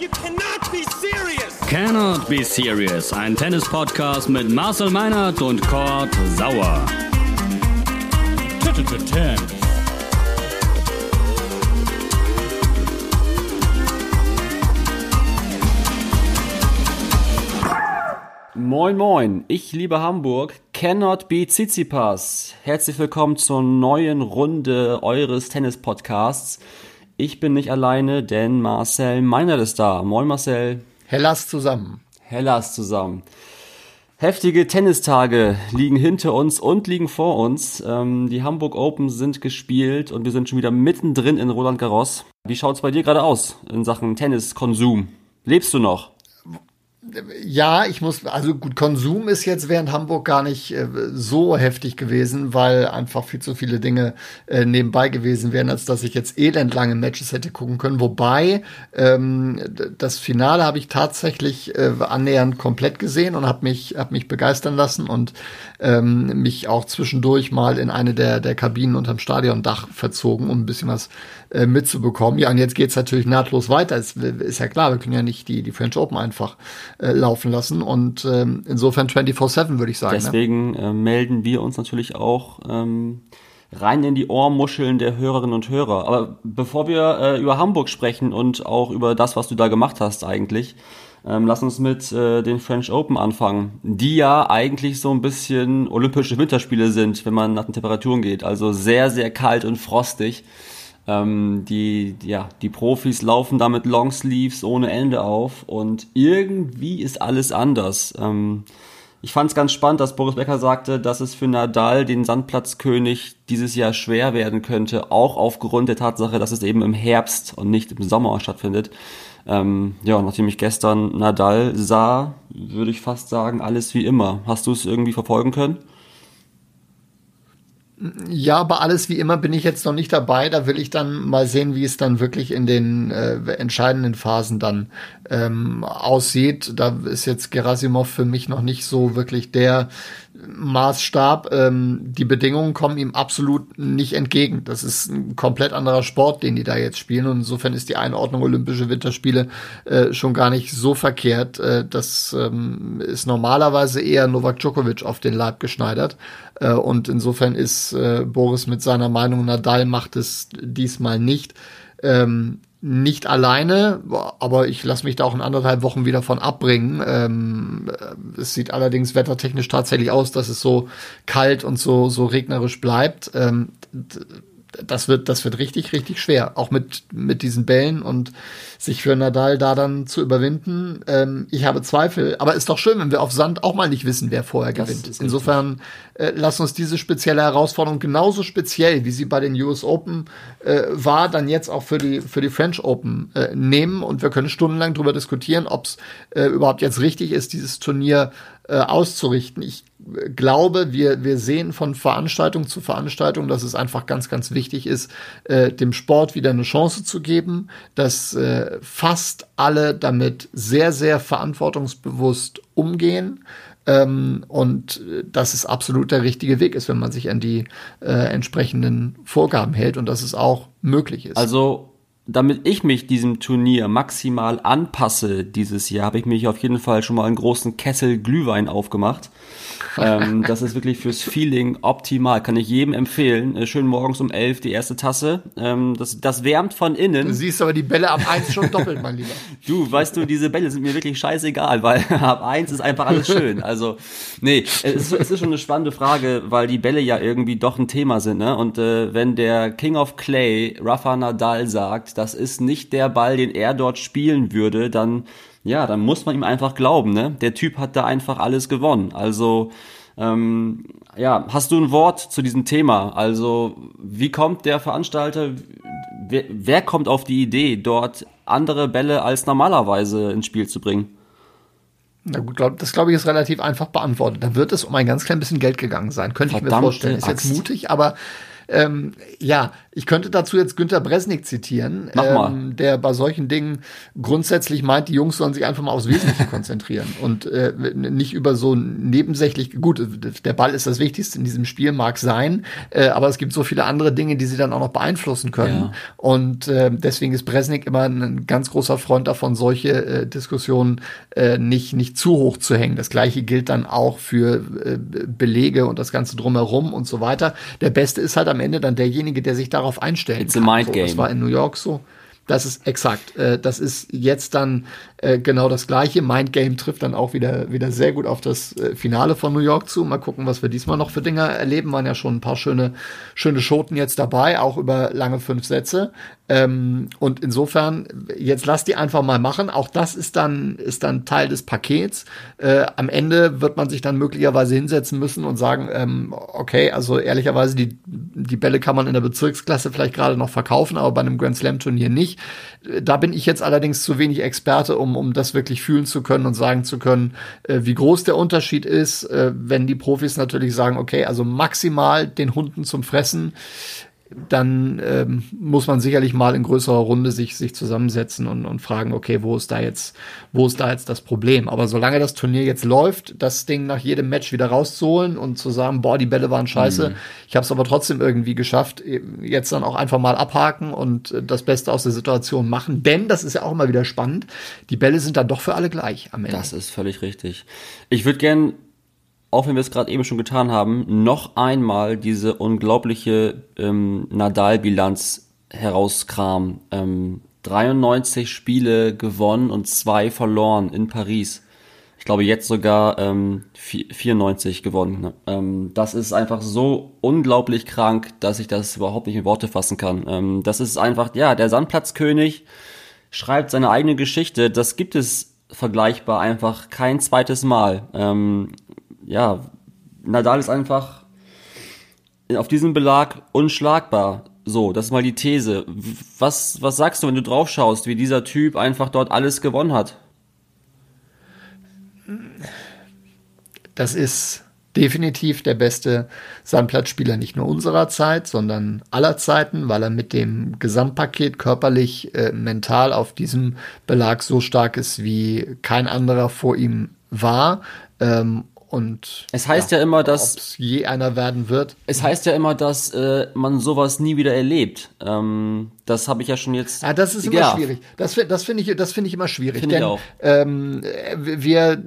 You cannot be serious! Cannot Be Serious, ein Tennis-Podcast mit Marcel Meinert und Kurt Sauer. Moin Moin, ich liebe Hamburg, Cannot Be Tsitsipas. Herzlich willkommen zur neuen Runde eures Tennis-Podcasts. Ich bin nicht alleine, denn Marcel Meinert ist da. Moin Marcel. Hellas zusammen. Hellas zusammen. Heftige Tennistage liegen hinter uns und liegen vor uns. Ähm, die Hamburg Open sind gespielt und wir sind schon wieder mittendrin in Roland Garros. Wie schaut's bei dir gerade aus in Sachen Tenniskonsum? Lebst du noch? Ja, ich muss, also gut, Konsum ist jetzt während Hamburg gar nicht äh, so heftig gewesen, weil einfach viel zu viele Dinge äh, nebenbei gewesen wären, als dass ich jetzt elendlange Matches hätte gucken können. Wobei, ähm, das Finale habe ich tatsächlich äh, annähernd komplett gesehen und habe mich, hab mich begeistern lassen und ähm, mich auch zwischendurch mal in eine der, der Kabinen unterm Stadiondach verzogen, um ein bisschen was äh, mitzubekommen. Ja, und jetzt geht's natürlich nahtlos weiter. Ist, ist ja klar, wir können ja nicht die, die French Open einfach äh, laufen lassen. Und ähm, insofern 24-7 würde ich sagen. Ne? Deswegen ne? äh, melden wir uns natürlich auch ähm, rein in die Ohrmuscheln der Hörerinnen und Hörer. Aber bevor wir äh, über Hamburg sprechen und auch über das, was du da gemacht hast eigentlich, ähm, lass uns mit äh, den French Open anfangen, die ja eigentlich so ein bisschen olympische Winterspiele sind, wenn man nach den Temperaturen geht. Also sehr, sehr kalt und frostig. Ähm, die, ja, die Profis laufen da mit Longsleeves ohne Ende auf und irgendwie ist alles anders. Ähm, ich fand es ganz spannend, dass Boris Becker sagte, dass es für Nadal, den Sandplatzkönig, dieses Jahr schwer werden könnte, auch aufgrund der Tatsache, dass es eben im Herbst und nicht im Sommer stattfindet. Ähm, ja, nachdem ich gestern Nadal sah, würde ich fast sagen, alles wie immer. Hast du es irgendwie verfolgen können? Ja, aber alles wie immer bin ich jetzt noch nicht dabei. Da will ich dann mal sehen, wie es dann wirklich in den äh, entscheidenden Phasen dann ähm, aussieht. Da ist jetzt Gerasimov für mich noch nicht so wirklich der Maßstab. Ähm, die Bedingungen kommen ihm absolut nicht entgegen. Das ist ein komplett anderer Sport, den die da jetzt spielen. Und insofern ist die Einordnung Olympische Winterspiele äh, schon gar nicht so verkehrt. Äh, das ähm, ist normalerweise eher Novak Djokovic auf den Leib geschneidert. Äh, und insofern ist äh, Boris mit seiner Meinung, Nadal macht es diesmal nicht. Ähm, nicht alleine, aber ich lasse mich da auch in anderthalb Wochen wieder von abbringen. Ähm, äh, es sieht allerdings wettertechnisch tatsächlich aus, dass es so kalt und so, so regnerisch bleibt. Ähm, das wird, das wird richtig, richtig schwer. Auch mit, mit diesen Bällen und sich für Nadal da dann zu überwinden. Ähm, ich habe Zweifel, aber ist doch schön, wenn wir auf Sand auch mal nicht wissen, wer vorher das gewinnt. Insofern äh, lass uns diese spezielle Herausforderung genauso speziell, wie sie bei den US Open äh, war, dann jetzt auch für die, für die French Open äh, nehmen und wir können stundenlang darüber diskutieren, ob es äh, überhaupt jetzt richtig ist, dieses Turnier äh, auszurichten. Ich glaube, wir, wir sehen von Veranstaltung zu Veranstaltung, dass es einfach ganz, ganz wichtig ist, äh, dem Sport wieder eine Chance zu geben, dass äh, fast alle damit sehr, sehr verantwortungsbewusst umgehen. Ähm, und äh, dass es absolut der richtige Weg ist, wenn man sich an die äh, entsprechenden Vorgaben hält und dass es auch möglich ist. Also damit ich mich diesem Turnier maximal anpasse dieses Jahr, habe ich mich auf jeden Fall schon mal einen großen Kessel Glühwein aufgemacht ähm, das ist wirklich fürs Feeling optimal. Kann ich jedem empfehlen. Äh, schön morgens um elf die erste Tasse. Ähm, das, das wärmt von innen. Du siehst aber die Bälle ab eins schon doppelt, mein Lieber. Du, weißt du, diese Bälle sind mir wirklich scheißegal, weil ab eins ist einfach alles schön. Also, nee, es, es ist schon eine spannende Frage, weil die Bälle ja irgendwie doch ein Thema sind. Ne? Und äh, wenn der King of Clay, Rafa Nadal, sagt, das ist nicht der Ball, den er dort spielen würde, dann ja, dann muss man ihm einfach glauben, ne? Der Typ hat da einfach alles gewonnen. Also, ähm, ja, hast du ein Wort zu diesem Thema? Also, wie kommt der Veranstalter, wer, wer kommt auf die Idee, dort andere Bälle als normalerweise ins Spiel zu bringen? Na gut, glaub, das glaube ich ist relativ einfach beantwortet. Da wird es um ein ganz klein bisschen Geld gegangen sein. Könnte Verdammte ich mir vorstellen. Ist jetzt mutig, aber Ähm, ja, ich könnte dazu jetzt Günter Bresnik zitieren, ähm, der bei solchen Dingen grundsätzlich meint, die Jungs sollen sich einfach mal aufs Wesentliche konzentrieren und äh, nicht über so nebensächlich, gut, der Ball ist das Wichtigste in diesem Spiel, mag sein, äh, aber es gibt so viele andere Dinge, die sie dann auch noch beeinflussen können. Ja. Und äh, deswegen ist Bresnik immer ein ganz großer Freund davon, solche äh, Diskussionen äh, nicht, nicht zu hoch zu hängen. Das gleiche gilt dann auch für äh, Belege und das Ganze drumherum und so weiter. Der Beste ist halt am Ende dann derjenige, der sich darauf einstellt. It's kann. a mind game. das war in New York so. Das ist exakt. Äh, das ist jetzt dann äh, genau das gleiche. Mind Game trifft dann auch wieder, wieder sehr gut auf das äh, Finale von New York zu. Mal gucken, was wir diesmal noch für Dinge erleben. Waren ja schon ein paar schöne, schöne Schoten jetzt dabei, auch über lange fünf Sätze. Ähm, und insofern, jetzt lass die einfach mal machen. Auch das ist dann, ist dann Teil des Pakets. Äh, am Ende wird man sich dann möglicherweise hinsetzen müssen und sagen, ähm, okay, also ehrlicherweise, die, die Bälle kann man in der Bezirksklasse vielleicht gerade noch verkaufen, aber bei einem Grand Slam Turnier nicht. Da bin ich jetzt allerdings zu wenig Experte, um, um das wirklich fühlen zu können und sagen zu können, äh, wie groß der Unterschied ist, äh, wenn die Profis natürlich sagen, okay, also maximal den Hunden zum Fressen dann ähm, muss man sicherlich mal in größerer Runde sich, sich zusammensetzen und, und fragen, okay, wo ist da jetzt, wo ist da jetzt das Problem? Aber solange das Turnier jetzt läuft, das Ding nach jedem Match wieder rauszuholen und zu sagen, boah, die Bälle waren scheiße, mhm. ich habe es aber trotzdem irgendwie geschafft, jetzt dann auch einfach mal abhaken und äh, das Beste aus der Situation machen. Denn, das ist ja auch immer wieder spannend, die Bälle sind dann doch für alle gleich am Ende. Das ist völlig richtig. Ich würde gern auch wenn wir es gerade eben schon getan haben, noch einmal diese unglaubliche ähm, Nadal-Bilanz herauskramen. Ähm, 93 Spiele gewonnen und zwei verloren in Paris. Ich glaube jetzt sogar ähm, 94 gewonnen. Ne? Ähm, das ist einfach so unglaublich krank, dass ich das überhaupt nicht in Worte fassen kann. Ähm, das ist einfach, ja, der Sandplatzkönig schreibt seine eigene Geschichte. Das gibt es vergleichbar einfach kein zweites Mal. Ähm, ja, Nadal ist einfach auf diesem Belag unschlagbar. So, das ist mal die These. Was, was sagst du, wenn du drauf schaust, wie dieser Typ einfach dort alles gewonnen hat? Das ist definitiv der beste Sandplatzspieler nicht nur unserer Zeit, sondern aller Zeiten, weil er mit dem Gesamtpaket körperlich, äh, mental auf diesem Belag so stark ist, wie kein anderer vor ihm war. Ähm, und es heißt ja, ja immer, dass je einer werden wird. Es heißt ja immer, dass äh, man sowas nie wieder erlebt. Ähm, das habe ich ja schon jetzt. Ja, das ist immer ja. schwierig. Das, das finde ich, das finde ich immer schwierig. Find denn, ich auch. Ähm, wir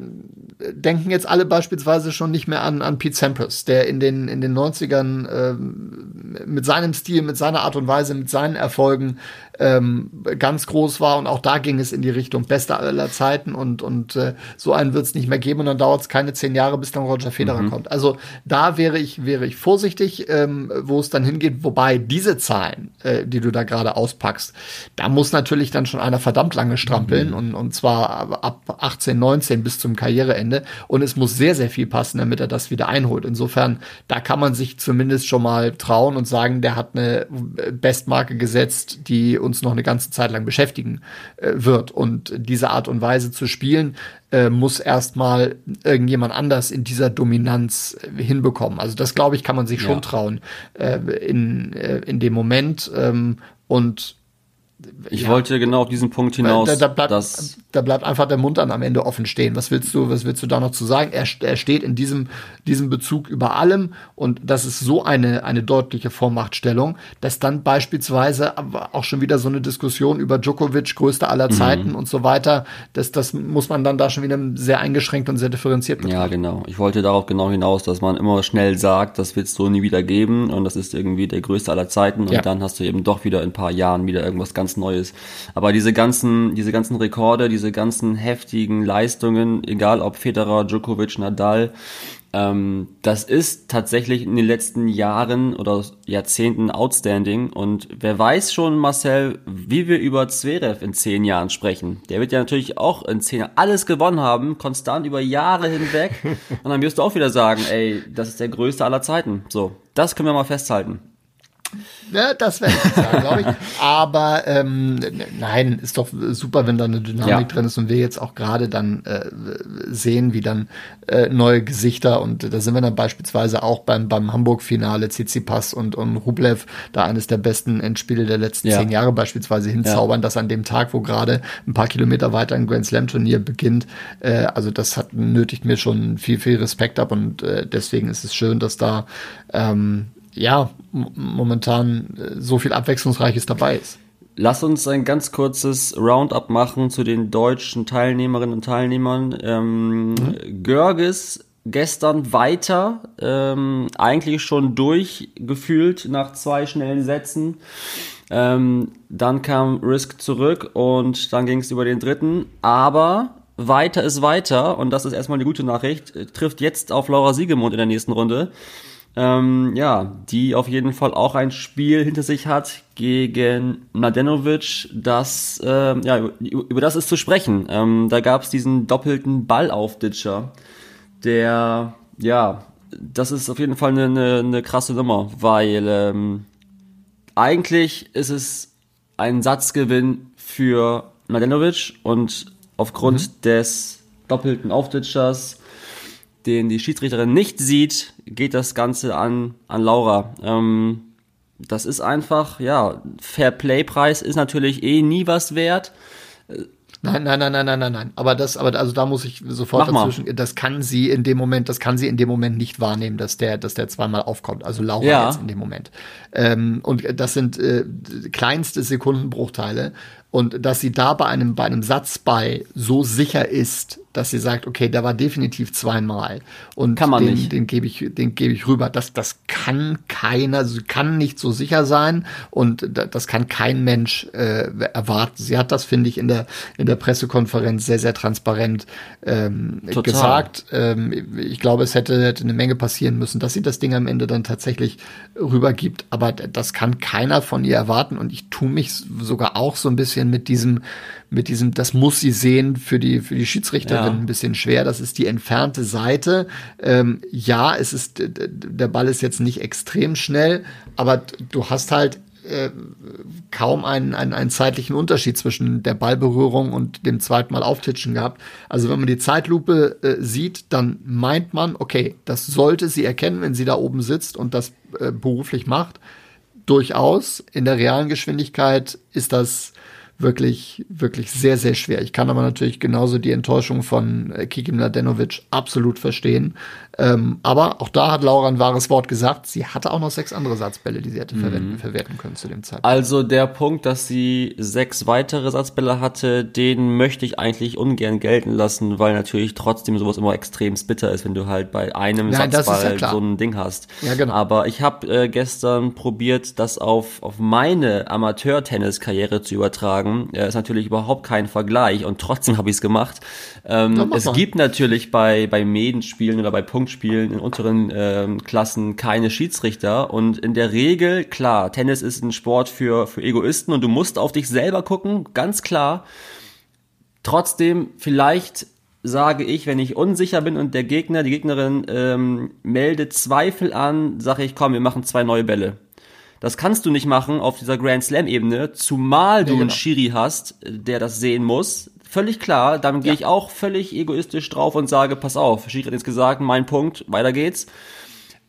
denken jetzt alle beispielsweise schon nicht mehr an, an Pete Sampras, der in den, in den 90ern ähm, mit seinem Stil, mit seiner Art und Weise, mit seinen Erfolgen ähm, ganz groß war. Und auch da ging es in die Richtung bester aller Zeiten und, und äh, so einen wird es nicht mehr geben und dann dauert es keine zehn Jahre, bis dann Roger Federer mhm. kommt. Also da wäre ich, wäre ich vorsichtig, ähm, wo es dann hingeht, wobei diese Zahlen, äh, die du da gerade auspackst, da muss natürlich dann schon einer verdammt lange strampeln mhm. und, und zwar ab 18, 19 bis zum Karriereende Ende. Und es muss sehr, sehr viel passen, damit er das wieder einholt. Insofern, da kann man sich zumindest schon mal trauen und sagen, der hat eine Bestmarke gesetzt, die uns noch eine ganze Zeit lang beschäftigen äh, wird. Und diese Art und Weise zu spielen, äh, muss erstmal irgendjemand anders in dieser Dominanz äh, hinbekommen. Also das, glaube ich, kann man sich ja. schon trauen äh, in, äh, in dem Moment. Ähm, und ich ja. wollte genau auf diesen Punkt hinaus. Da, da, bleibt, da bleibt einfach der Mund dann am Ende offen stehen. Was willst du, was willst du da noch zu sagen? Er, er steht in diesem, diesem Bezug über allem und das ist so eine, eine deutliche Vormachtstellung, dass dann beispielsweise auch schon wieder so eine Diskussion über Djokovic, größter aller mhm. Zeiten mhm. und so weiter, das, das muss man dann da schon wieder sehr eingeschränkt und sehr differenziert betrachten. Ja, genau. Ich wollte darauf genau hinaus, dass man immer schnell sagt, das wird es so nie wieder geben und das ist irgendwie der größte aller Zeiten und ja. dann hast du eben doch wieder in ein paar Jahren wieder irgendwas ganz Neues. Aber diese ganzen, diese ganzen Rekorde, diese diese ganzen heftigen Leistungen, egal ob Federer, Djokovic, Nadal, ähm, das ist tatsächlich in den letzten Jahren oder Jahrzehnten outstanding. Und wer weiß schon, Marcel, wie wir über Zverev in zehn Jahren sprechen. Der wird ja natürlich auch in zehn Jahren alles gewonnen haben, konstant über Jahre hinweg. Und dann wirst du auch wieder sagen, ey, das ist der größte aller Zeiten. So, das können wir mal festhalten. Ne, das wäre glaube ich. Aber ähm, nein, ist doch super, wenn da eine Dynamik ja. drin ist und wir jetzt auch gerade dann äh, sehen, wie dann äh, neue Gesichter und da sind wir dann beispielsweise auch beim, beim Hamburg-Finale Tsitsipas und, und Rublev, da eines der besten Endspiele der letzten ja. zehn Jahre beispielsweise hinzaubern, ja. dass an dem Tag, wo gerade ein paar Kilometer weiter ein Grand Slam-Turnier beginnt, äh, also das hat nötigt mir schon viel, viel Respekt ab und äh, deswegen ist es schön, dass da ähm, ja, momentan äh, so viel Abwechslungsreiches dabei ist. Lass uns ein ganz kurzes Roundup machen zu den deutschen Teilnehmerinnen und Teilnehmern. Ähm, mhm. Görges gestern weiter, ähm, eigentlich schon durchgefühlt nach zwei schnellen Sätzen. Ähm, dann kam Risk zurück und dann ging es über den dritten. Aber weiter ist weiter und das ist erstmal eine gute Nachricht. Trifft jetzt auf Laura Siegemund in der nächsten Runde. Ähm, ja, die auf jeden Fall auch ein Spiel hinter sich hat gegen Mladenovic, das, äh, ja, über das ist zu sprechen. Ähm, da gab es diesen doppelten Ballaufditscher, der, ja, das ist auf jeden Fall eine, eine, eine krasse Nummer, weil ähm, eigentlich ist es ein Satzgewinn für Mladenovic und aufgrund mhm. des doppelten Aufditschers den die Schiedsrichterin nicht sieht, geht das Ganze an, an Laura. Ähm, das ist einfach, ja, Fair Play Preis ist natürlich eh nie was wert. Nein, nein, nein, nein, nein, nein, nein. Aber das, aber also da muss ich sofort Mach dazwischen. Mal. Das kann sie in dem Moment, das kann sie in dem Moment nicht wahrnehmen, dass der, dass der zweimal aufkommt. Also Laura ja. jetzt in dem Moment. Ähm, und das sind äh, kleinste Sekundenbruchteile. Und dass sie da bei einem, bei einem Satz bei so sicher ist, dass sie sagt, okay, der war definitiv zweimal. Und kann man den, nicht. den gebe ich, den gebe ich rüber. Das, das kann keiner, also kann nicht so sicher sein und das kann kein Mensch äh, erwarten. Sie hat das, finde ich, in der, in der Pressekonferenz sehr, sehr transparent ähm, gesagt. Ähm, ich glaube, es hätte, hätte eine Menge passieren müssen, dass sie das Ding am Ende dann tatsächlich rübergibt. Aber das kann keiner von ihr erwarten und ich tue mich sogar auch so ein bisschen mit diesem, mit diesem, das muss sie sehen, für die, für die Schiedsrichterin ja. ein bisschen schwer. Das ist die entfernte Seite. Ähm, ja, es ist, der Ball ist jetzt nicht extrem schnell, aber du hast halt äh, kaum einen, einen, einen zeitlichen Unterschied zwischen der Ballberührung und dem zweiten Mal auftitschen gehabt. Also wenn man die Zeitlupe äh, sieht, dann meint man, okay, das sollte sie erkennen, wenn sie da oben sitzt und das äh, beruflich macht. Durchaus. In der realen Geschwindigkeit ist das wirklich, wirklich sehr, sehr schwer. Ich kann aber natürlich genauso die Enttäuschung von äh, Kiki Mladenovic absolut verstehen. Ähm, aber auch da hat Laura ein wahres Wort gesagt. Sie hatte auch noch sechs andere Satzbälle, die sie hätte mhm. verwenden, verwerten können zu dem Zeitpunkt. Also der Punkt, dass sie sechs weitere Satzbälle hatte, den möchte ich eigentlich ungern gelten lassen, weil natürlich trotzdem sowas immer extrem bitter ist, wenn du halt bei einem Nein, Satzball ja so ein Ding hast. Ja, genau. Aber ich habe äh, gestern probiert, das auf, auf meine Amateur-Tennis-Karriere zu übertragen. Ja, ist natürlich überhaupt kein Vergleich und trotzdem habe ich es gemacht. Ähm, es gibt natürlich bei, bei Medenspielen oder bei Punkt Punktspielen in unteren ähm, Klassen keine Schiedsrichter und in der Regel, klar, Tennis ist ein Sport für, für Egoisten und du musst auf dich selber gucken, ganz klar. Trotzdem, vielleicht sage ich, wenn ich unsicher bin und der Gegner, die Gegnerin ähm, meldet Zweifel an, sage ich, komm, wir machen zwei neue Bälle. Das kannst du nicht machen auf dieser Grand Slam Ebene, zumal du ja, genau. einen Schiri hast, der das sehen muss. Völlig klar, dann gehe ja. ich auch völlig egoistisch drauf und sage, pass auf, Schiri hat jetzt gesagt, mein Punkt, weiter geht's.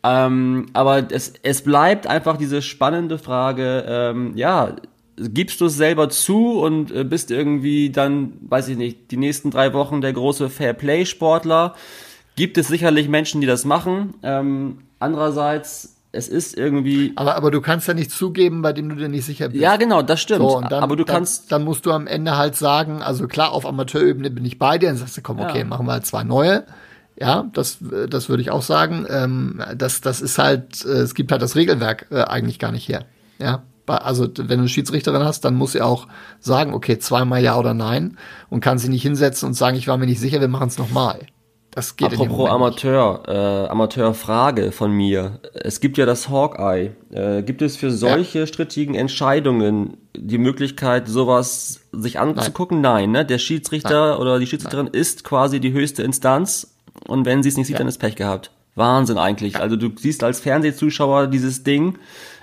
Ähm, aber es, es bleibt einfach diese spannende Frage, ähm, ja, gibst du es selber zu und äh, bist irgendwie dann, weiß ich nicht, die nächsten drei Wochen der große Fairplay-Sportler? Gibt es sicherlich Menschen, die das machen. Ähm, andererseits es ist irgendwie. Aber, aber du kannst ja nicht zugeben, bei dem du dir nicht sicher bist. Ja, genau, das stimmt. So, dann, aber du dann, kannst. Dann musst du am Ende halt sagen, also klar, auf Amateurebene bin ich bei dir, dann sagst du, komm, okay, ja. machen wir halt zwei neue. Ja, das, das würde ich auch sagen. Ähm, das, das ist halt, äh, es gibt halt das Regelwerk äh, eigentlich gar nicht her. Ja, also wenn du eine Schiedsrichterin hast, dann muss sie auch sagen, okay, zweimal ja oder nein und kann sie nicht hinsetzen und sagen, ich war mir nicht sicher, wir machen es nochmal. Das geht Apropos Amateur, äh, Amateurfrage von mir. Es gibt ja das Hawkeye. Äh, gibt es für solche ja. strittigen Entscheidungen die Möglichkeit, sowas sich anzugucken? Nein, Nein ne? Der Schiedsrichter Nein. oder die Schiedsrichterin Nein. ist quasi die höchste Instanz und wenn sie es nicht sieht, ja. dann ist Pech gehabt. Wahnsinn eigentlich. Ja. Also du siehst als Fernsehzuschauer dieses Ding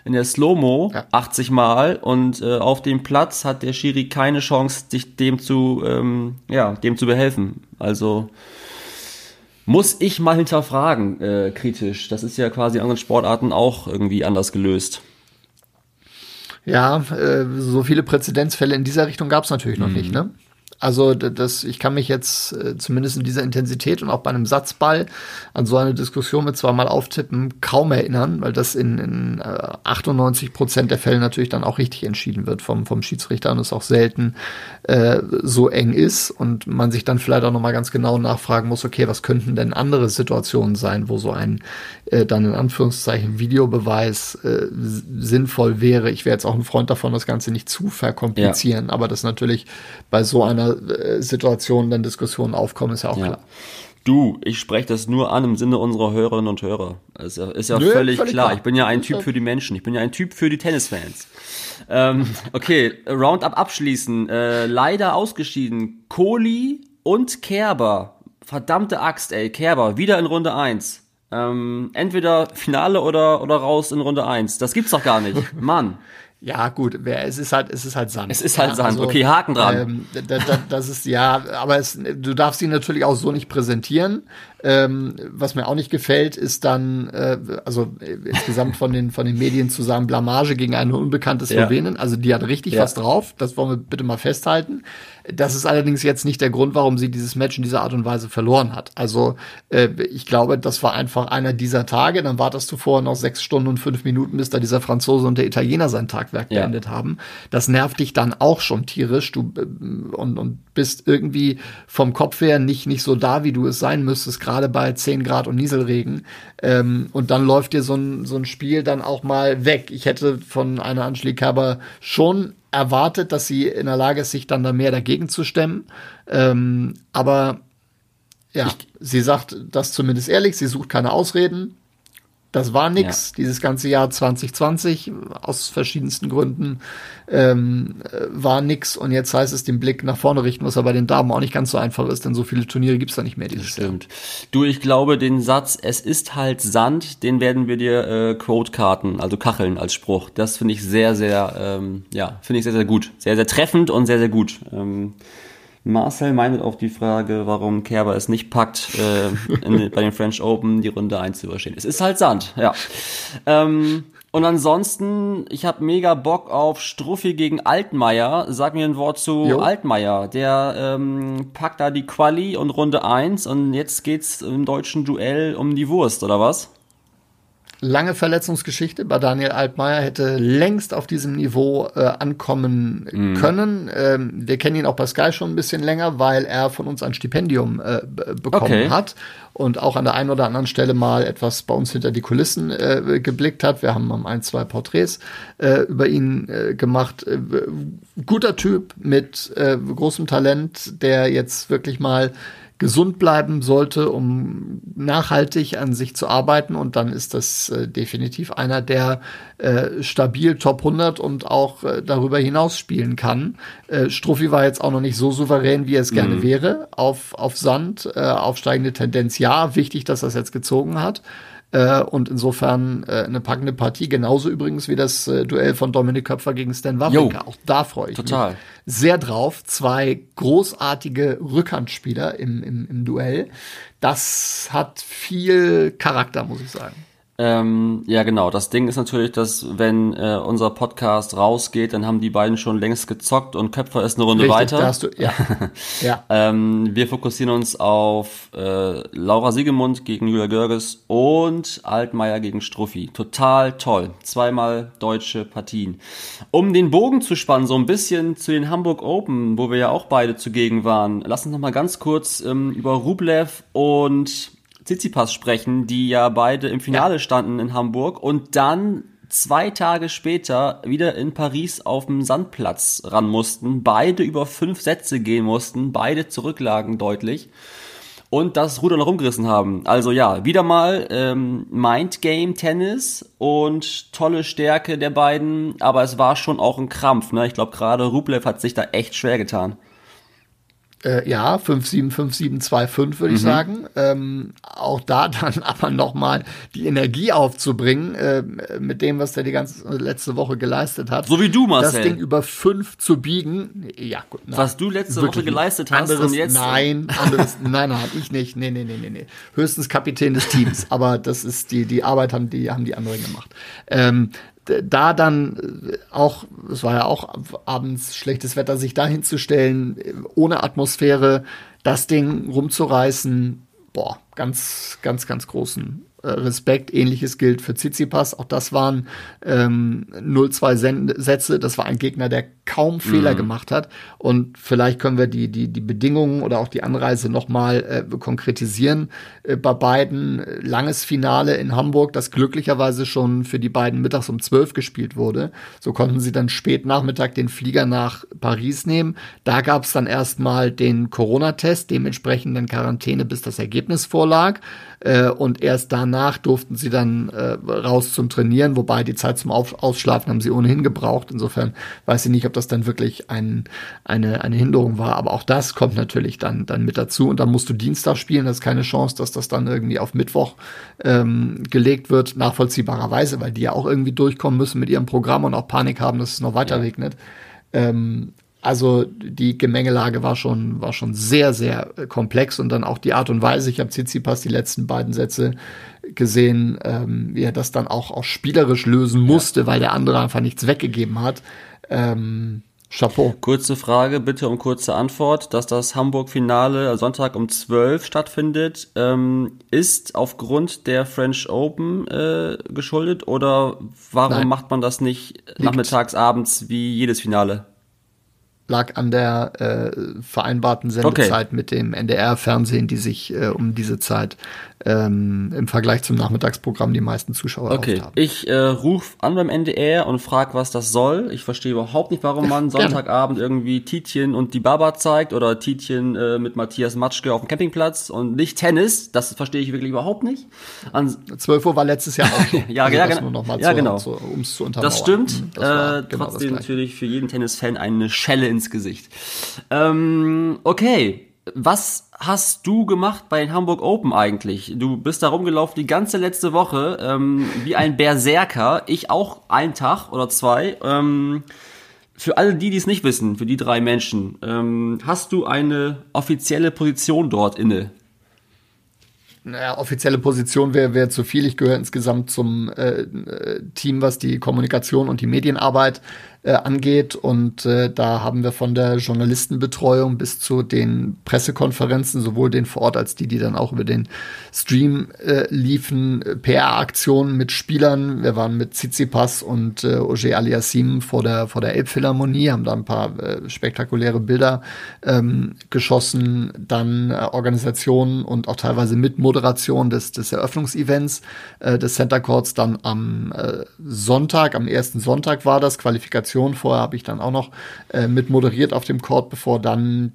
in der Slow-Mo ja. 80 Mal und äh, auf dem Platz hat der Schiri keine Chance, sich dem zu, ähm, ja, dem zu behelfen. Also muss ich mal hinterfragen, äh, kritisch. Das ist ja quasi in anderen Sportarten auch irgendwie anders gelöst. Ja, äh, so viele Präzedenzfälle in dieser Richtung gab es natürlich noch mhm. nicht, ne? Also das, ich kann mich jetzt äh, zumindest in dieser Intensität und auch bei einem Satzball an so eine Diskussion mit zweimal auftippen kaum erinnern, weil das in, in äh, 98 Prozent der Fälle natürlich dann auch richtig entschieden wird vom, vom Schiedsrichter und es auch selten äh, so eng ist und man sich dann vielleicht auch nochmal ganz genau nachfragen muss, okay, was könnten denn andere Situationen sein, wo so ein äh, dann in Anführungszeichen Videobeweis äh, sinnvoll wäre. Ich wäre jetzt auch ein Freund davon, das Ganze nicht zu verkomplizieren, ja. aber das natürlich bei so einer äh, Situation dann Diskussionen aufkommen, ist ja auch ja. klar. Du, ich spreche das nur an im Sinne unserer Hörerinnen und Hörer. Ist ja, ist ja Nö, völlig, völlig klar. klar. Ich bin ja ein Typ für die Menschen. Ich bin ja ein Typ für die Tennisfans. Ähm, okay, Roundup abschließen. Äh, leider ausgeschieden. Kohli und Kerber. Verdammte Axt, ey. Kerber, wieder in Runde 1. Ähm, entweder Finale oder, oder raus in Runde 1. Das gibt's doch gar nicht. Mann. Ja, gut, es ist halt, es ist halt Sand. Es ist halt ja, Sand. Also, okay, Haken dran. Ähm, da, da, das ist ja, aber es, du darfst ihn natürlich auch so nicht präsentieren. Ähm, was mir auch nicht gefällt, ist dann, äh, also äh, insgesamt von den von den Medien zu sagen, Blamage gegen eine unbekannte Slowenin. Ja. Also die hat richtig ja. was drauf. Das wollen wir bitte mal festhalten. Das ist allerdings jetzt nicht der Grund, warum sie dieses Match in dieser Art und Weise verloren hat. Also äh, ich glaube, das war einfach einer dieser Tage. Dann wartest du vorher noch sechs Stunden und fünf Minuten, bis da dieser Franzose und der Italiener sein Tagwerk ja. beendet haben. Das nervt dich dann auch schon tierisch. Du äh, und, und bist irgendwie vom Kopf her nicht nicht so da, wie du es sein müsstest, gerade bei zehn Grad und Nieselregen. Ähm, und dann läuft dir so ein, so ein Spiel dann auch mal weg. Ich hätte von einer Angelique Kerber schon erwartet, dass sie in der Lage ist, sich dann da mehr dagegen zu stemmen. Ähm, aber ja, ich, sie sagt das zumindest ehrlich, sie sucht keine Ausreden. Das war nix, ja. dieses ganze Jahr 2020 aus verschiedensten Gründen ähm, war nix und jetzt heißt es den Blick nach vorne richten, was aber bei den Damen auch nicht ganz so einfach ist, denn so viele Turniere gibt's da nicht mehr dieses Stimmt. Jahr. Du, ich glaube, den Satz, es ist halt Sand, den werden wir dir äh, Quote-Karten, also Kacheln als Spruch. Das finde ich sehr, sehr, ähm, ja, finde ich sehr, sehr gut. Sehr, sehr treffend und sehr, sehr gut. Ähm, Marcel meint auf die Frage, warum Kerber es nicht packt, äh, in, bei den French Open die Runde 1 zu überstehen. Es ist halt Sand, ja. Ähm, und ansonsten, ich habe mega Bock auf Struffi gegen Altmaier. Sag mir ein Wort zu jo. Altmaier. Der ähm, packt da die Quali und Runde 1 und jetzt geht's im deutschen Duell um die Wurst, oder was? Lange Verletzungsgeschichte bei Daniel Altmaier hätte längst auf diesem Niveau äh, ankommen mm. können. Ähm, wir kennen ihn auch bei Sky schon ein bisschen länger, weil er von uns ein Stipendium äh, bekommen okay. hat und auch an der einen oder anderen Stelle mal etwas bei uns hinter die Kulissen äh, geblickt hat. Wir haben ein, zwei Porträts äh, über ihn äh, gemacht. Äh, guter Typ mit großem Talent, der jetzt wirklich mal gesund bleiben sollte, um nachhaltig an sich zu arbeiten. Und dann ist das äh, definitiv einer, der äh, stabil Top 100 und auch äh, darüber hinaus spielen kann. Äh, Struffi war jetzt auch noch nicht so souverän, wie er es gerne mhm. wäre. Auf, auf Sand, äh, aufsteigende Tendenz ja. Wichtig, dass er es jetzt gezogen hat. Äh, und insofern äh, eine packende Partie. Genauso übrigens wie das äh, Duell von Dominik Köpfer gegen Stan Wawrinka. Auch da freue ich total. mich sehr drauf. Zwei großartige Rückhandspieler im, im, im Duell. Das hat viel Charakter, muss ich sagen. Ähm, ja, genau. Das Ding ist natürlich, dass wenn äh, unser Podcast rausgeht, dann haben die beiden schon längst gezockt und Köpfer ist eine Runde Richtig, weiter. Da hast du, ja. ja. ähm, wir fokussieren uns auf äh, Laura Siegemund gegen Julia Görges und Altmaier gegen Struffi. Total toll. Zweimal deutsche Partien. Um den Bogen zu spannen, so ein bisschen zu den Hamburg Open, wo wir ja auch beide zugegen waren. Lass uns noch mal ganz kurz ähm, über Rublev und Tsitsipas sprechen, die ja beide im Finale ja. standen in Hamburg und dann zwei Tage später wieder in Paris auf dem Sandplatz ran mussten, beide über fünf Sätze gehen mussten, beide zurücklagen deutlich und das Ruder noch rumgerissen haben. Also ja, wieder mal ähm, Mindgame Tennis und tolle Stärke der beiden, aber es war schon auch ein Krampf. Ne? Ich glaube, gerade Rublev hat sich da echt schwer getan. Äh, ja, 575725 würde ich mhm. sagen. Ähm, auch da dann aber nochmal die Energie aufzubringen äh, mit dem, was der die ganze letzte Woche geleistet hat. So wie du, Marcel. Das Ding über fünf zu biegen. Ja, gut. Nein, was du letzte Woche geleistet hast anderes, und jetzt. Nein, anderes, nein, nein, ich nicht. Nee, nee, nee, nee, nee. Höchstens Kapitän des Teams. aber das ist die, die Arbeit haben die, haben die anderen gemacht. Ähm, da dann äh, auch, es war ja auch abends schlechtes Wetter, sich da hinzustellen, ohne Atmosphäre, das Ding rumzureißen, boah, ganz, ganz, ganz großen äh, Respekt. Ähnliches gilt für Tsitsipas. Auch das waren ähm, 0-2 Sätze. Das war ein Gegner, der kaum Fehler mhm. gemacht hat. Und vielleicht können wir die, die, die Bedingungen oder auch die Anreise nochmal äh, konkretisieren. Äh, bei beiden langes Finale in Hamburg, das glücklicherweise schon für die beiden mittags um 12 gespielt wurde. So konnten sie dann spät Nachmittag den Flieger nach Paris nehmen. Da gab es dann erstmal den Corona-Test, dementsprechend dann Quarantäne, bis das Ergebnis vorlag. Äh, und erst danach durften sie dann äh, raus zum Trainieren, wobei die Zeit zum Auf Ausschlafen haben sie ohnehin gebraucht. Insofern weiß ich nicht, ob das dann wirklich ein, eine, eine Hinderung war. Aber auch das kommt natürlich dann, dann mit dazu. Und dann musst du Dienstag spielen. Das ist keine Chance, dass das dann irgendwie auf Mittwoch ähm, gelegt wird, nachvollziehbarerweise, weil die ja auch irgendwie durchkommen müssen mit ihrem Programm und auch Panik haben, dass es noch weiter ja. regnet. Ähm, also die Gemengelage war schon, war schon sehr, sehr äh, komplex und dann auch die Art und Weise. Ich habe Tsitsipas die letzten beiden Sätze gesehen, ähm, wie er das dann auch, auch spielerisch lösen musste, ja. weil der andere einfach nichts weggegeben hat. Ähm, Chapeau. Kurze Frage, bitte um kurze Antwort. Dass das Hamburg-Finale Sonntag um 12 stattfindet, ähm, ist aufgrund der French Open äh, geschuldet oder warum Nein. macht man das nicht Liegt. nachmittags, abends wie jedes Finale? Lag an der äh, vereinbarten Sendezeit okay. mit dem NDR-Fernsehen, die sich äh, um diese Zeit ähm, im Vergleich zum Nachmittagsprogramm die meisten Zuschauer okay. haben. Ich äh, rufe an beim NDR und frage, was das soll. Ich verstehe überhaupt nicht, warum man Sonntagabend irgendwie Tietjen und die Baba zeigt oder Tietjen äh, mit Matthias Matschke auf dem Campingplatz und nicht Tennis. Das verstehe ich wirklich überhaupt nicht. An 12 Uhr war letztes Jahr auch ja, also ja, genau. ja, genau. Um es zu. Das stimmt. Mhm, das äh, genau trotzdem natürlich für jeden Tennisfan eine Schelle ins Gesicht. Ähm, okay, was hast du gemacht bei den Hamburg Open eigentlich? Du bist da rumgelaufen die ganze letzte Woche ähm, wie ein Berserker. Ich auch einen Tag oder zwei. Ähm, für alle die, die es nicht wissen, für die drei Menschen, ähm, hast du eine offizielle Position dort inne? naja, offizielle Position wäre wär zu viel. Ich gehöre insgesamt zum äh, Team, was die Kommunikation und die Medienarbeit äh, angeht. Und äh, da haben wir von der Journalistenbetreuung bis zu den Pressekonferenzen, sowohl den vor Ort als die, die dann auch über den Stream äh, liefen, PR-Aktionen mit Spielern. Wir waren mit Tsitsipas und äh, Oger Aliassim vor der, vor der Elbphilharmonie, haben da ein paar äh, spektakuläre Bilder ähm, geschossen. Dann äh, Organisationen und auch teilweise Mitmoderation des, des Eröffnungsevents äh, des Center Courts dann am äh, Sonntag, am ersten Sonntag war das, Qualifikation Qualifikation. Vorher habe ich dann auch noch äh, mit moderiert auf dem Court, bevor dann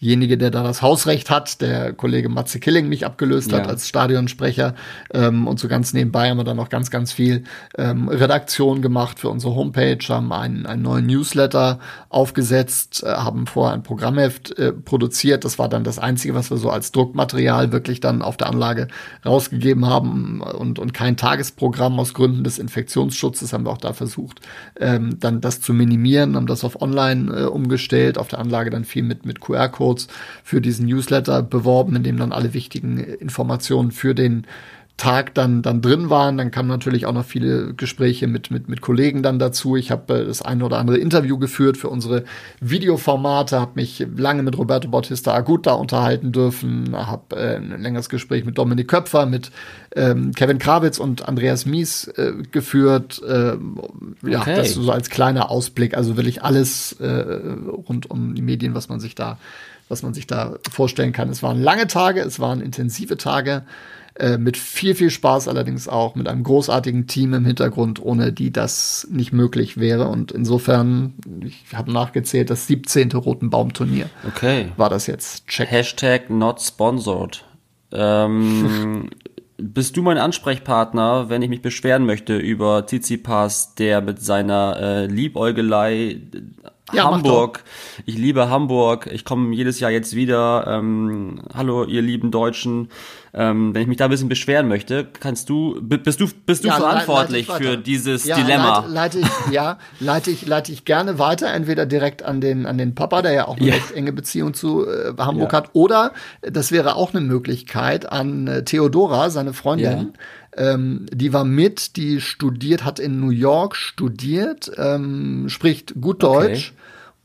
derjenige, der da das Hausrecht hat, der Kollege Matze Killing mich abgelöst ja. hat als Stadionsprecher. Ähm, und so ganz nebenbei haben wir dann noch ganz, ganz viel ähm, Redaktion gemacht für unsere Homepage, haben einen, einen neuen Newsletter aufgesetzt, äh, haben vorher ein Programmheft äh, produziert. Das war dann das Einzige, was wir so als Druckmaterial wirklich dann auf der Anlage rausgegeben haben und, und kein Tagesprogramm aus Gründen des Infektionsschutzes haben wir auch da versucht, ähm, dann das zu minimieren, haben das auf online äh, umgestellt, auf der Anlage dann viel mit, mit QR-Codes für diesen Newsletter beworben, in dem dann alle wichtigen Informationen für den Tag dann, dann drin waren. Dann kamen natürlich auch noch viele Gespräche mit, mit, mit Kollegen dann dazu. Ich habe äh, das eine oder andere Interview geführt für unsere Videoformate, habe mich lange mit Roberto Bautista Agut da unterhalten dürfen, habe äh, ein längeres Gespräch mit Dominik Köpfer, mit ähm, Kevin Krawitz und Andreas Mies äh, geführt. Äh, ja, okay. das so als kleiner Ausblick. Also will ich alles äh, rund um die Medien, was man sich da was man sich da vorstellen kann. Es waren lange Tage, es waren intensive Tage. Äh, mit viel, viel Spaß allerdings auch, mit einem großartigen Team im Hintergrund, ohne die das nicht möglich wäre. Und insofern, ich habe nachgezählt, das 17. Roten Baumturnier. Okay. War das jetzt? Check. Hashtag not sponsored. Ähm, bist du mein Ansprechpartner, wenn ich mich beschweren möchte über Tsitsipas, der mit seiner äh, Liebäugelei Ja, Hamburg. Ich liebe Hamburg. Ich komme jedes Jahr jetzt wieder. Ähm, hallo, ihr lieben Deutschen. Ähm, wenn ich mich da ein bisschen beschweren möchte, kannst du, bist du, bist du Ja, verantwortlich für dieses ja, Dilemma? Leite, leite ich, ja, leite ich, leite ich gerne weiter, entweder direkt an den, an den Papa, der ja auch eine recht enge Beziehung zu äh, Hamburg hat, oder das wäre auch eine Möglichkeit an äh, Theodora, seine Freundin. Ähm, die war mit, die studiert, hat in New York studiert, ähm, spricht gut Deutsch.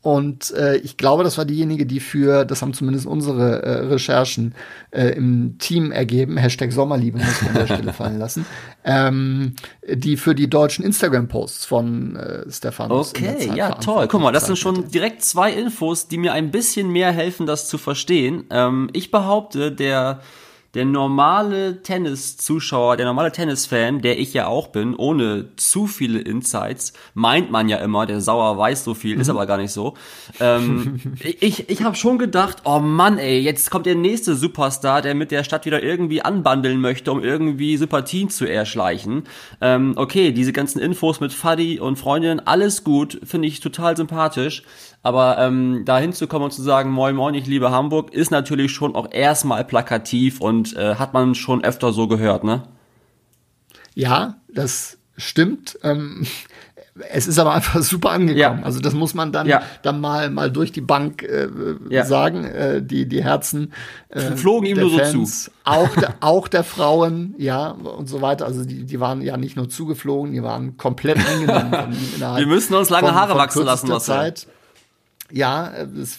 Und äh, ich glaube, das war diejenige, die für, das haben zumindest unsere äh, Recherchen äh, im Team ergeben, Hashtag Sommerliebe muss man an der Stelle fallen lassen, ähm, die für die deutschen Instagram-Posts von äh, Stefanus Okay, ja, toll. Guck mal, das sind schon direkt zwei Infos, die mir ein bisschen mehr helfen, das zu verstehen. Ähm, ich behaupte, der, der normale Tennis-Zuschauer, der normale Tennis-Fan, der ich ja auch bin, ohne zu viele Insights, meint man ja immer, der Sauer weiß so viel, ist aber gar nicht so. Ähm, ich ich habe schon gedacht, oh Mann, ey, jetzt kommt der nächste Superstar, der mit der Stadt wieder irgendwie anbandeln möchte, um irgendwie Sympathien zu erschleichen. Ähm, okay, diese ganzen Infos mit Fadi und Freundinnen, alles gut, finde ich total sympathisch. Aber ähm, da hinzukommen und zu sagen, moin moin, ich liebe Hamburg, ist natürlich schon auch erstmal plakativ und äh, hat man schon öfter so gehört, ne? Ja, das stimmt. Ähm, es ist aber einfach super angekommen. Ja. Also das muss man dann, Ja. dann mal, mal durch die Bank äh, Ja. sagen. Äh, die, die Herzen äh, Flogen ihm nur so Fans, zu. Auch der, auch der Frauen, ja, und so weiter. Also die, die waren ja nicht nur zugeflogen, die waren komplett eingenommen von Wir müssen uns lange von- Haare von wachsen lassen, Marcel. Zeit. Ja, äh, das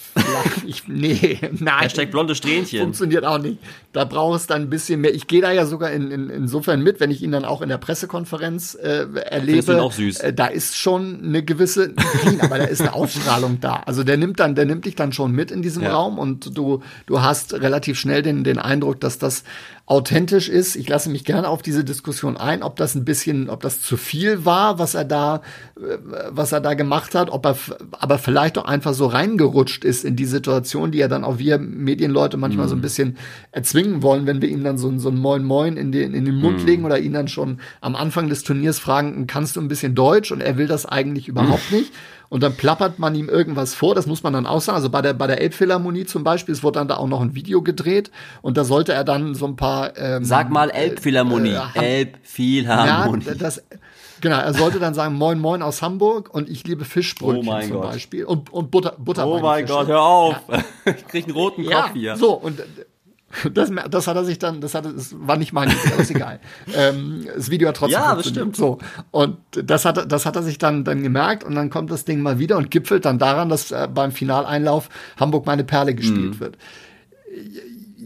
ich, nee, nein. Hashtag blonde Strähnchen. Funktioniert auch nicht. Da braucht es dann ein bisschen mehr. Ich gehe da ja sogar in, in, insofern mit, wenn ich ihn dann auch in der Pressekonferenz äh, erlebe. Ihn auch süß? Äh, da ist schon eine gewisse, nein, aber da ist eine Ausstrahlung da. Also der nimmt dann, der nimmt dich dann schon mit in diesem Ja. Raum und du, du hast relativ schnell den, den Eindruck, dass das authentisch ist. Ich lasse mich gerne auf diese Diskussion ein, ob das ein bisschen, ob das zu viel war, was er da, äh, was er da gemacht hat, ob er, aber vielleicht auch einfach so reingerutscht ist in die Situation, die ja dann auch wir Medienleute manchmal so ein bisschen erzwingen wollen, wenn wir ihm dann so, ein- so ein Moin Moin in den, in den Mund legen oder ihn dann schon am Anfang des Turniers fragen, kannst du ein bisschen Deutsch? Und er will das eigentlich überhaupt nicht. Und dann plappert man ihm irgendwas vor, das muss man dann auch sagen. Also bei der, bei der Elbphilharmonie zum Beispiel, es wurde dann da auch noch ein Video gedreht und da sollte er dann so ein paar. Ähm, Sag mal Elbphilharmonie. äh, Elbphilharmonie. ja, das, genau, er sollte dann sagen, moin moin aus Hamburg und ich liebe Fischbrötchen Oh mein zum Gott. Beispiel. Und, und Butter, Butter oh mein Gott, hör auf. Ich krieg einen roten ja, Kopf hier. so, und äh, das, das hat er sich dann, das, hat, das war nicht mein Idee, aber ist egal. ähm, das Video hat trotzdem Ja, das funktioniert. stimmt. So, und das hat, er- das hat er sich dann, dann gemerkt und dann kommt das Ding mal wieder und gipfelt dann daran, dass äh, beim Finaleinlauf Hamburg meine Perle gespielt Mhm. wird.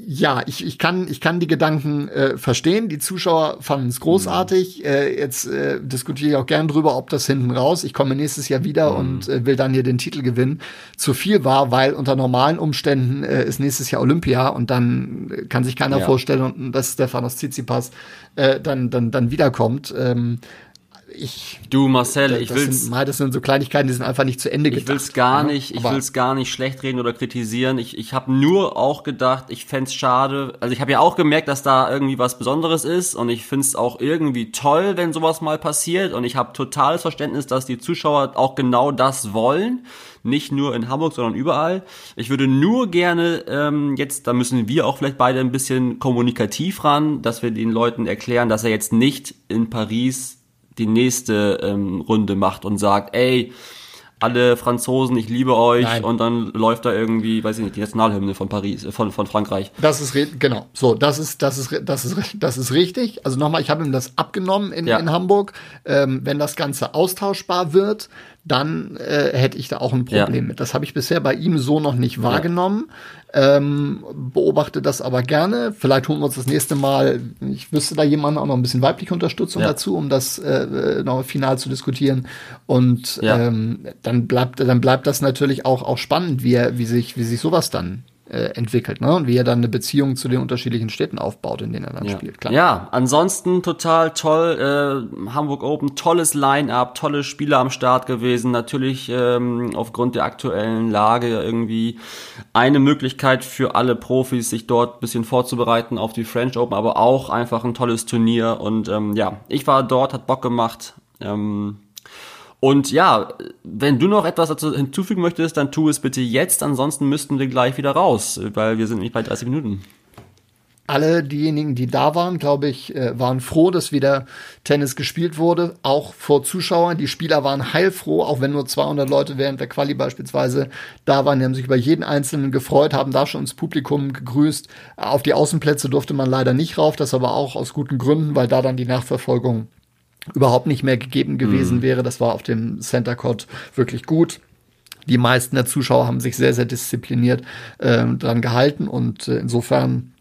Ja, ich, ich, kann, ich kann die Gedanken äh, verstehen. Die Zuschauer fanden es großartig. Äh, jetzt äh, diskutiere ich auch gern drüber, ob das hinten raus, ich komme nächstes Jahr wieder und äh, will dann hier den Titel gewinnen, zu viel war, weil unter normalen Umständen äh, ist nächstes Jahr Olympia und dann äh, kann sich keiner Ja. vorstellen, dass Stefanos Tsitsipas äh, dann, dann, dann wiederkommt. Ähm, ich, Du Marcel, ich das, sind, mal, das sind so Kleinigkeiten, die sind einfach nicht zu Ende gedacht. Ich will's gar ja? nicht, ich will's gar nicht schlecht reden oder kritisieren. Ich, ich habe nur auch gedacht, ich fänd's schade. Also ich habe ja auch gemerkt, dass da irgendwie was Besonderes ist und ich find's auch irgendwie toll, wenn sowas mal passiert. Und ich habe totales Verständnis, dass die Zuschauer auch genau das wollen. Nicht nur in Hamburg, sondern überall. Ich würde nur gerne ähm, jetzt, da müssen wir auch vielleicht beide ein bisschen kommunikativ ran, dass wir den Leuten erklären, dass er jetzt nicht in Paris die nächste ähm, Runde macht und sagt, ey, alle Franzosen, ich liebe euch Nein. und dann läuft da irgendwie, weiß ich nicht, die Nationalhymne von Paris, äh, von, von Frankreich. Das ist genau. So, das ist das ist das ist das ist richtig. Also nochmal, ich habe ihm das abgenommen in, Ja. in Hamburg. Ähm, wenn das Ganze austauschbar wird, dann äh, hätte ich da auch ein Problem Ja. mit. Das habe ich bisher bei ihm so noch nicht wahrgenommen. Ähm, beobachte das aber gerne. Vielleicht holen wir uns das nächste Mal. Ich wüsste da jemanden auch noch ein bisschen weibliche Unterstützung Ja. dazu, um das äh, noch final zu diskutieren. Und Ja. ähm, dann bleibt dann bleibt das natürlich auch auch spannend, wie er, wie sich wie sich sowas dann äh, entwickelt, ne? Und wie er dann eine Beziehung zu den unterschiedlichen Städten aufbaut, in denen er dann Ja. spielt. Klar. ja, ansonsten total toll. Äh, Hamburg Open, tolles Line-up, tolle Spieler am Start gewesen. Natürlich ähm, aufgrund der aktuellen Lage irgendwie eine Möglichkeit für alle Profis, sich dort ein bisschen vorzubereiten auf die French Open, aber auch einfach ein tolles Turnier. Und ähm, ja, ich war dort, hat Bock gemacht. Ähm, Und ja, wenn du noch etwas dazu hinzufügen möchtest, dann tu es bitte jetzt, ansonsten müssten wir gleich wieder raus, weil wir sind nicht bei 30 Minuten alle diejenigen, die da waren, glaube ich, äh, waren froh, dass wieder Tennis gespielt wurde, auch vor Zuschauern. Die Spieler waren heilfroh, auch wenn nur 200 Leute während der Quali beispielsweise da waren. Die haben sich über jeden Einzelnen gefreut, haben da schon ins Publikum gegrüßt. Auf die Außenplätze durfte man leider nicht rauf, das aber auch aus guten Gründen, weil da dann die Nachverfolgung überhaupt nicht mehr gegeben gewesen mhm. wäre. Das war auf dem Center Court wirklich gut. Die meisten der Zuschauer haben sich sehr, sehr diszipliniert äh, dran gehalten und äh, insofern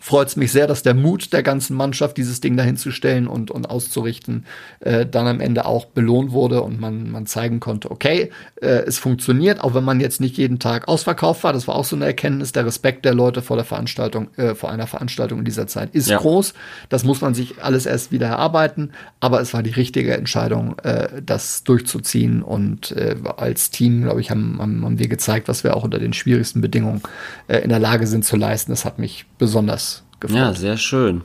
freut es mich sehr, dass der Mut der ganzen Mannschaft, dieses Ding dahin zu stellen und, und auszurichten, äh, dann am Ende auch belohnt wurde und man, man zeigen konnte, okay, äh, es funktioniert, auch wenn man jetzt nicht jeden Tag ausverkauft war. Das war auch so eine Erkenntnis. Der Respekt der Leute vor der Veranstaltung, äh, vor einer Veranstaltung in dieser Zeit ist ja. groß. Das muss man sich alles erst wieder erarbeiten, aber es war die richtige Entscheidung, äh, das durchzuziehen. Und äh, als Team, glaube ich, haben, haben, haben wir gezeigt, was wir auch unter den schwierigsten Bedingungen äh, in der Lage sind zu leisten. Das hat mich besonders gefreut. Ja, sehr schön.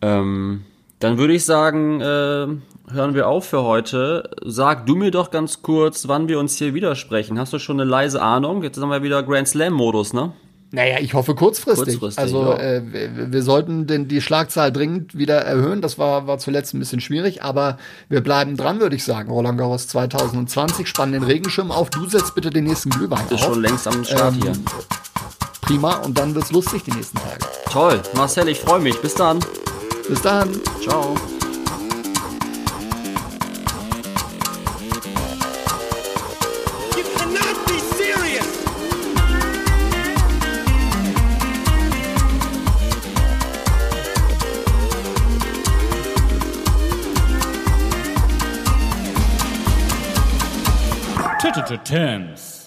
Ähm, dann würde ich sagen, äh, hören wir auf für heute. Sag du mir doch ganz kurz, wann wir uns hier widersprechen. Hast du schon eine leise Ahnung? Jetzt haben wir wieder Grand Slam-Modus, ne? Naja, ich hoffe kurzfristig. kurzfristig also ja. äh, wir, wir, sollten denn die Schlagzahl dringend wieder erhöhen. Das war, war zuletzt ein bisschen schwierig, aber wir bleiben dran, würde ich sagen. Roland Garros 2020, spannen den Regenschirm auf. Du setzt bitte den nächsten Glühwein Ist auf. schon längst am Start ähm, hier. Prima, und dann wird's lustig die nächsten Tage. Toll, Marcel, ich freue mich. Bis dann. Bis dann. Ciao. Tens.